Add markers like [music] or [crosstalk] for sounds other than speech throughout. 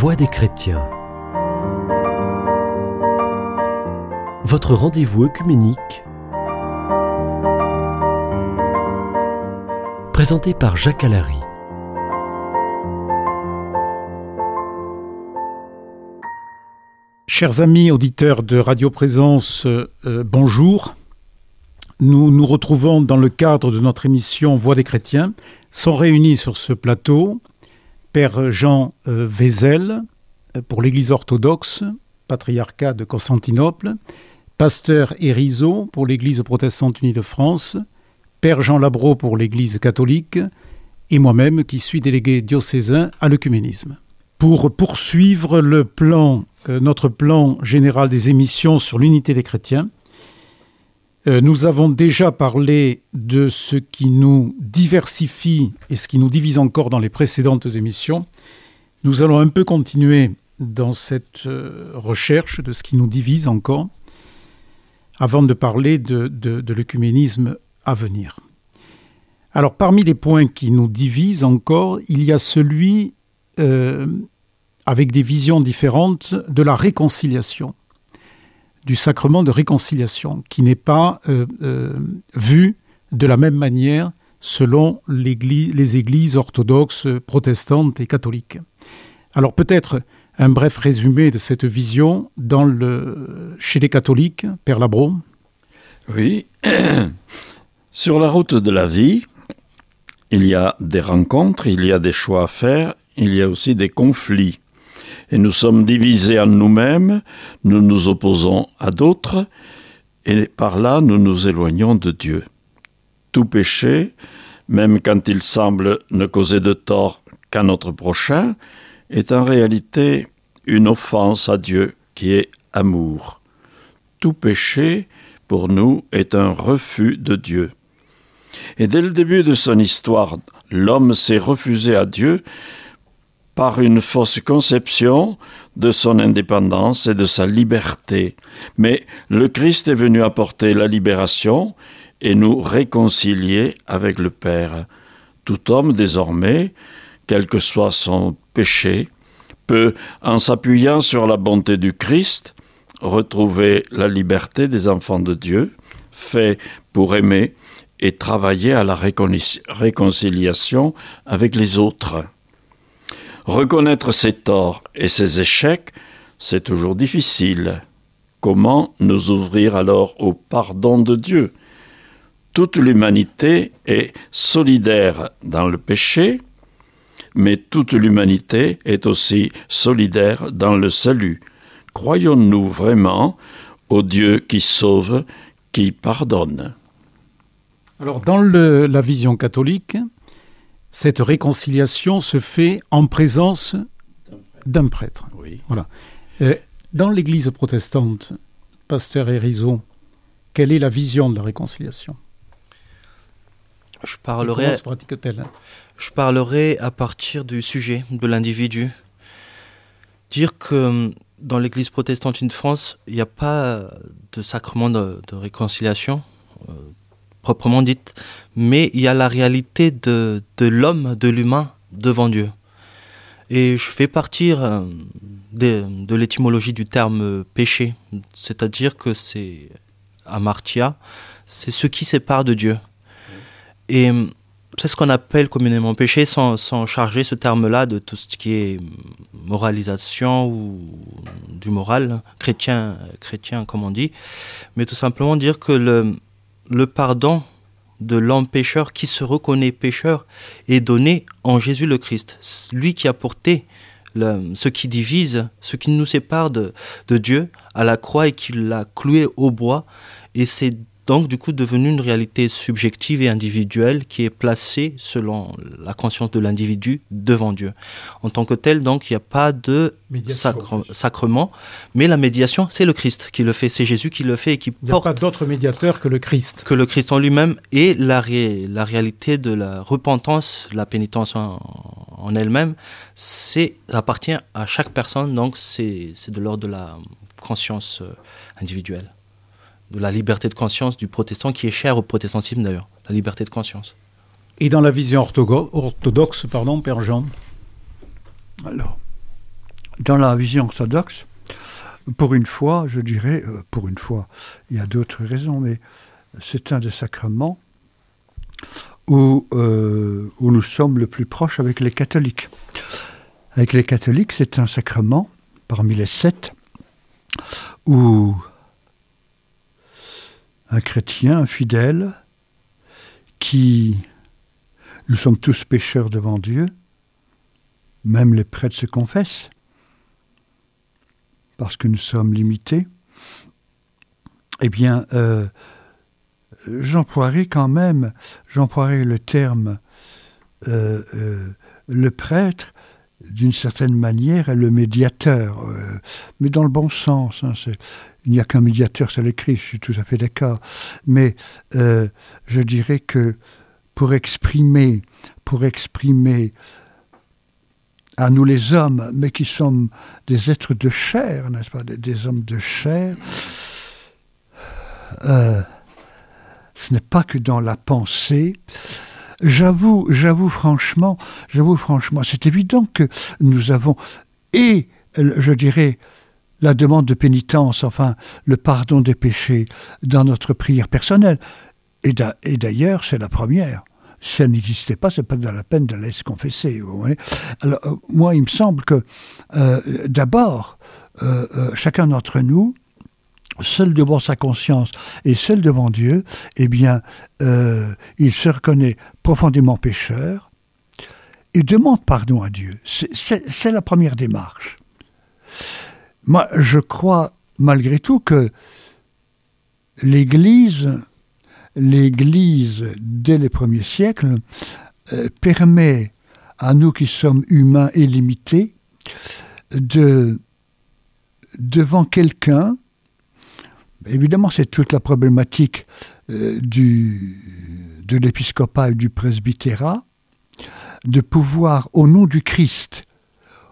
Voix des chrétiens. Votre rendez-vous œcuménique. Présenté par Jacques Allary. Chers amis auditeurs de Radio Présence, euh, bonjour. Nous nous retrouvons dans le cadre de notre émission Voix des chrétiens. Sont réunis sur ce plateau Père Jean euh, Vézel euh, pour l'Église orthodoxe, patriarcat de Constantinople, Pasteur Erizo pour l'Église protestante unie de France, Père Jean Labro pour l'Église catholique, et moi-même qui suis délégué diocésain à l'œcuménisme. Pour poursuivre le plan, euh, notre plan général des émissions sur l'unité des chrétiens, nous avons déjà parlé de ce qui nous diversifie et ce qui nous divise encore dans les précédentes émissions. Nous allons un peu continuer dans cette euh, recherche de ce qui nous divise encore, avant de parler de, de, l'œcuménisme à venir. Alors parmi les points qui nous divisent encore, il y a celui, euh, avec des visions différentes, de la réconciliation du sacrement de réconciliation, qui n'est pas euh, euh, vu de la même manière selon les églises orthodoxes, protestantes et catholiques. Alors peut-être un bref résumé de cette vision dans le, chez les catholiques, Père Labro. Oui, [clears throat] sur la route de la vie, il y a des rencontres, il y a des choix à faire, il y a aussi des conflits et nous sommes divisés en nous-mêmes, nous nous opposons à d'autres, et par là nous nous éloignons de Dieu. Tout péché, même quand il semble ne causer de tort qu'à notre prochain, est en réalité une offense à Dieu qui est amour. Tout péché, pour nous, est un refus de Dieu. Et dès le début de son histoire, l'homme s'est refusé à Dieu par une fausse conception de son indépendance et de sa liberté. Mais le Christ est venu apporter la libération et nous réconcilier avec le Père. Tout homme, désormais, quel que soit son péché, peut, en s'appuyant sur la bonté du Christ, retrouver la liberté des enfants de Dieu, fait pour aimer et travailler à la réconciliation avec les autres. Reconnaître ses torts et ses échecs, c'est toujours difficile. Comment nous ouvrir alors au pardon de Dieu? Toute l'humanité est solidaire dans le péché, mais toute l'humanité est aussi solidaire dans le salut. Croyons-nous vraiment au Dieu qui sauve, qui pardonne? Alors dans la vision catholique, cette réconciliation se fait en présence d'un prêtre. Voilà. Euh, dans l'Église protestante, pasteur Hérisot, quelle est la vision de la réconciliation? Je parlerai, comment se pratique-t-elle? Je parlerai à partir du sujet, de l'individu. Dire que hum, dans l'Église protestante de France, il n'y a pas de sacrement de, réconciliation. Euh, proprement dite, mais il y a la réalité de, de l'homme, de l'humain devant Dieu. Et je fais partir euh, de, de l'étymologie du terme péché, c'est-à-dire que c'est amartia, c'est ce qui sépare de Dieu. Et c'est ce qu'on appelle communément péché sans, sans charger ce terme-là de tout ce qui est moralisation ou du moral chrétien, chrétien comme on dit, mais tout simplement dire que le, le pardon de l'homme pécheur qui se reconnaît pécheur est donné en Jésus le Christ. Lui qui a porté ce qui divise, ce qui nous sépare de, de Dieu à la croix et qui l'a cloué au bois. Et c'est donc du coup devenu une réalité subjective et individuelle qui est placée selon la conscience de l'individu devant Dieu. En tant que tel, donc, il n'y a pas de sacrement, mais la médiation, c'est le Christ qui le fait, c'est Jésus qui le fait et qui porte... Il n'y a pas d'autre médiateur que le Christ. Que le Christ en lui-même et la, la réalité de la repentance, la pénitence en, en elle-même, c'est appartient à chaque personne, donc c'est de l'ordre de la conscience euh, individuelle de la liberté de conscience du protestant qui est cher au protestantisme d'ailleurs, la liberté de conscience. Et dans la vision orthodoxe, pardon, Père Jean? Alors, dans la vision orthodoxe, pour une fois, je dirais, euh, pour une fois, il y a d'autres raisons, mais c'est un des sacrements où, euh, où nous sommes le plus proches avec les catholiques. Avec les catholiques, c'est un sacrement parmi les sept où un chrétien, un fidèle, qui nous sommes tous pécheurs devant Dieu, même les prêtres se confessent, parce que nous sommes limités, eh bien, euh, j'emploierai quand même, j'emploierai le terme euh, euh, le prêtre, d'une certaine manière, est le médiateur, mais dans le bon sens. Hein, il n'y a qu'un médiateur, c'est le Christ, je suis tout à fait d'accord. Mais je dirais que pour exprimer, pour exprimer à nous les hommes, mais qui sommes des êtres de chair, n'est-ce pas, des, hommes de chair, euh, ce n'est pas que dans la pensée. J'avoue, j'avoue franchement, j'avoue franchement, c'est évident que nous avons et, je dirais, la demande de pénitence, enfin, le pardon des péchés dans notre prière personnelle. Et d'ailleurs, c'est la première si ça n'existait pas, c'est pas de la peine de laisser confesser. Alors, euh, moi, il me semble que euh, d'abord, euh, chacun d'entre nous, seul devant sa conscience et seul devant Dieu, eh bien, il se reconnaît profondément pécheur et demande pardon à Dieu. C'est la première démarche. Moi, je crois malgré tout que l'Église l'Église, dès les premiers siècles, euh, permet à nous qui sommes humains et limités, de, devant quelqu'un, évidemment c'est toute la problématique euh, de l'épiscopat et du presbytérat, de pouvoir, au nom du Christ,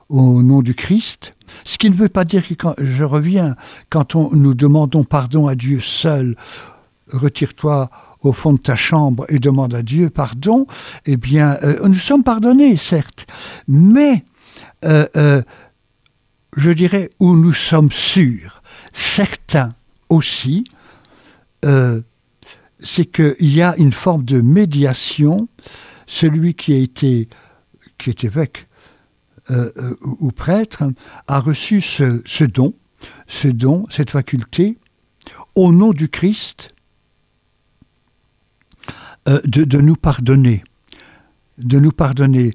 au nom du Christ, ce qui ne veut pas dire que, quand, je reviens, quand on, nous demandons pardon à Dieu seul, retire-toi au fond de ta chambre et demande à Dieu pardon, eh bien, euh, nous sommes pardonnés, certes, mais euh, euh, je dirais où nous sommes sûrs, certains aussi, c'est qu'il y a une forme de médiation. Celui qui est évêque ou prêtre a reçu ce, don, ce don, cette faculté, au nom du Christ, euh, de, nous pardonner, de nous pardonner,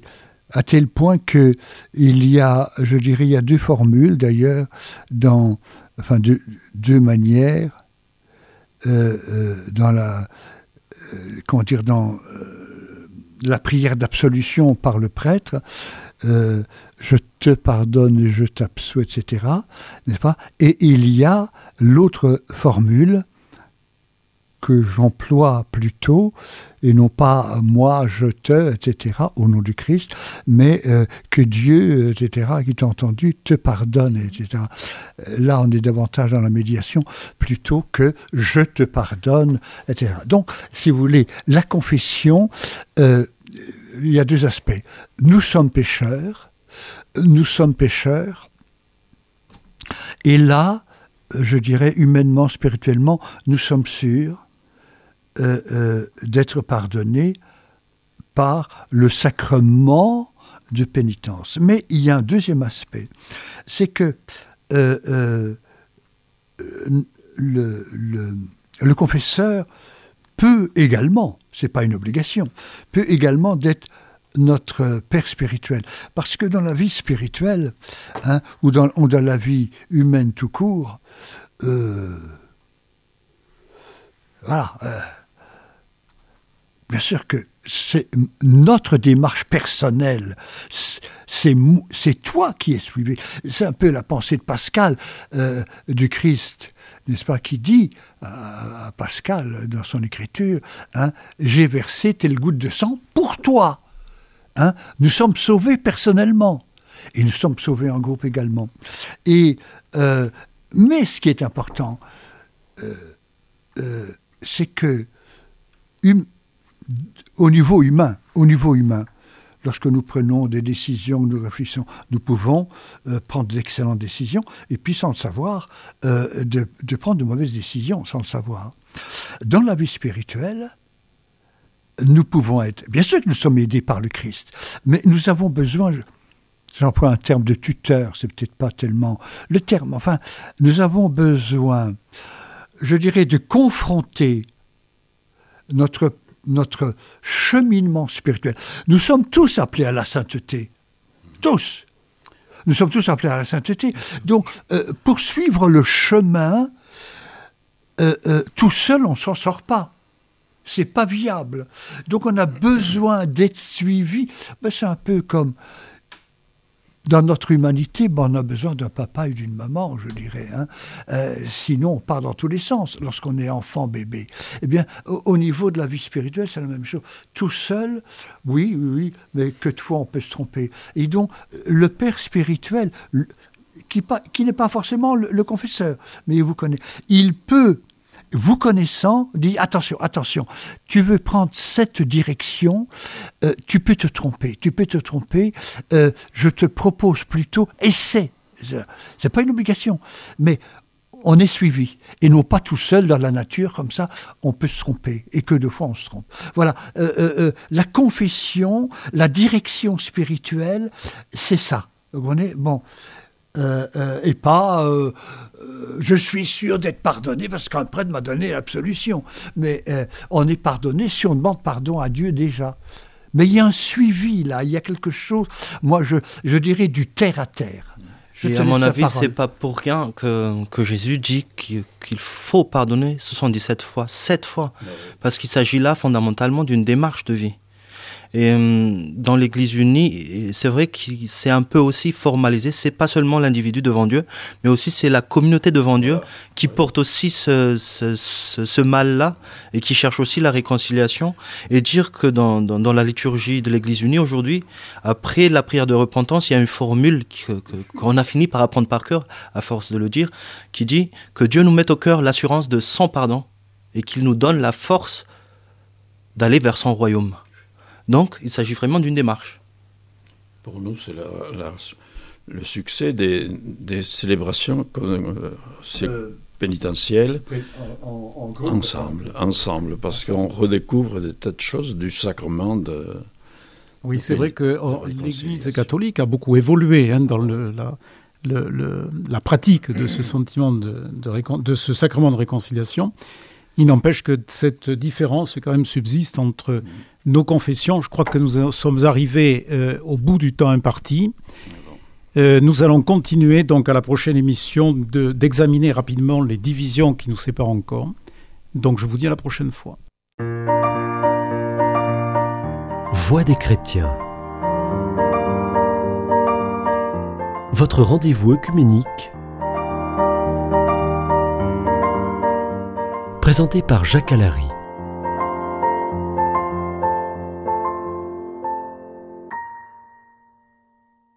à tel point que il y a, je dirais, il y a deux formules d'ailleurs, dans, enfin deux, manières, euh, euh, dans la, comment dire, dans la prière d'absolution par le prêtre, je te pardonne et je t'absous, etc. N'est-ce pas? Et il y a l'autre formule que j'emploie plutôt, et non pas moi, je te, etc., au nom du Christ, mais euh, que Dieu, etc., qui t'a entendu, te pardonne, etc. Là, on est davantage dans la médiation plutôt que je te pardonne, etc. Donc, si vous voulez, la confession, euh, il y a deux aspects. Nous sommes pécheurs, nous sommes pécheurs, et là, je dirais humainement, spirituellement, nous sommes sûrs euh, euh, d'être pardonné par le sacrement de pénitence. Mais il y a un deuxième aspect, c'est que euh, le, confesseur peut également, c'est pas une obligation, peut également être notre père spirituel. Parce que dans la vie spirituelle, hein, ou, dans, dans, la vie humaine tout court, voilà, Bien sûr que c'est notre démarche personnelle. C'est toi qui es suivi. C'est un peu la pensée de Pascal euh, du Christ, n'est-ce pas, qui dit à, Pascal dans son écriture hein, J'ai versé telle goutte de sang pour toi. Hein, nous sommes sauvés personnellement. Et nous sommes sauvés en groupe également. Euh, mais ce qui est important, euh, c'est que hum, au niveau humain, au niveau humain, lorsque nous prenons des décisions, nous réfléchissons, nous pouvons euh, prendre d'excellentes décisions, et puis sans le savoir, euh, de, prendre de mauvaises décisions sans le savoir. Dans la vie spirituelle, nous pouvons être, bien sûr que nous sommes aidés par le Christ, mais nous avons besoin, j'emploie un terme de tuteur, c'est peut-être pas tellement le terme, enfin, nous avons besoin, je dirais, de confronter notre notre cheminement spirituel. Nous sommes tous appelés à la sainteté. Tous. Nous sommes tous appelés à la sainteté. Donc, euh, poursuivre le chemin, euh, euh, tout seul, on ne s'en sort pas. C'est pas viable. Donc, on a besoin d'être suivi. Ben, c'est un peu comme dans notre humanité, ben, on a besoin d'un papa et d'une maman, je dirais. Hein. Euh, sinon, on part dans tous les sens lorsqu'on est enfant, bébé. Eh bien, au, niveau de la vie spirituelle, c'est la même chose. Tout seul, oui, oui, oui, mais que de fois on peut se tromper. Et donc, le père spirituel, qui, n'est pas forcément le confesseur, mais il vous connaît, il peut vous connaissant, dit attention, attention, tu veux prendre cette direction, euh, tu peux te tromper, tu peux te tromper, euh, je te propose plutôt, essaie. C'est pas une obligation, mais on est suivi et non pas tout seul dans la nature comme ça on peut se tromper et que de fois on se trompe voilà euh, la confession la direction spirituelle c'est ça vous comprenez? Bon euh, euh, et pas euh, je suis sûr d'être pardonné parce qu'un prêtre m'a donné l'absolution. Mais on est pardonné si on demande pardon à Dieu déjà. Mais il y a un suivi là, il y a quelque chose, moi je, je dirais du terre à terre. et à mon avis, c'est pas pour rien que, que Jésus dit qu'il faut pardonner 77 fois, 7 fois, parce qu'il s'agit là fondamentalement d'une démarche de vie. Et euh, dans l'Église unie, c'est vrai que c'est un peu aussi formalisé. C'est pas seulement l'individu devant Dieu, mais aussi c'est la communauté devant Dieu qui porte aussi ce, ce, ce, mal-là et qui cherche aussi la réconciliation. Et dire que dans, dans, dans la liturgie de l'Église unie aujourd'hui, après la prière de repentance, il y a une formule qu'on a fini par apprendre par cœur, à force de le dire, qui dit que Dieu nous met au cœur l'assurance de son pardon et qu'il nous donne la force d'aller vers son royaume. Donc, il s'agit vraiment d'une démarche. Pour nous, c'est le succès des, célébrations euh, euh, pénitentielles ensemble, ensemble, parce qu'on redécouvre des tas de choses du sacrement de. Oui, c'est vrai que oh, l'Église catholique a beaucoup évolué hein, dans le, la, la, pratique de ce sentiment de, de ce sacrement de réconciliation. Il n'empêche que cette différence quand même subsiste entre nos confessions. Je crois que nous sommes arrivés euh, au bout du temps imparti. Euh, nous allons continuer donc à la prochaine émission d'examiner rapidement les divisions qui nous séparent encore. Donc je vous dis à la prochaine fois. Voix des chrétiens. Votre rendez-vous œcuménique. Présenté par Jacques Allary.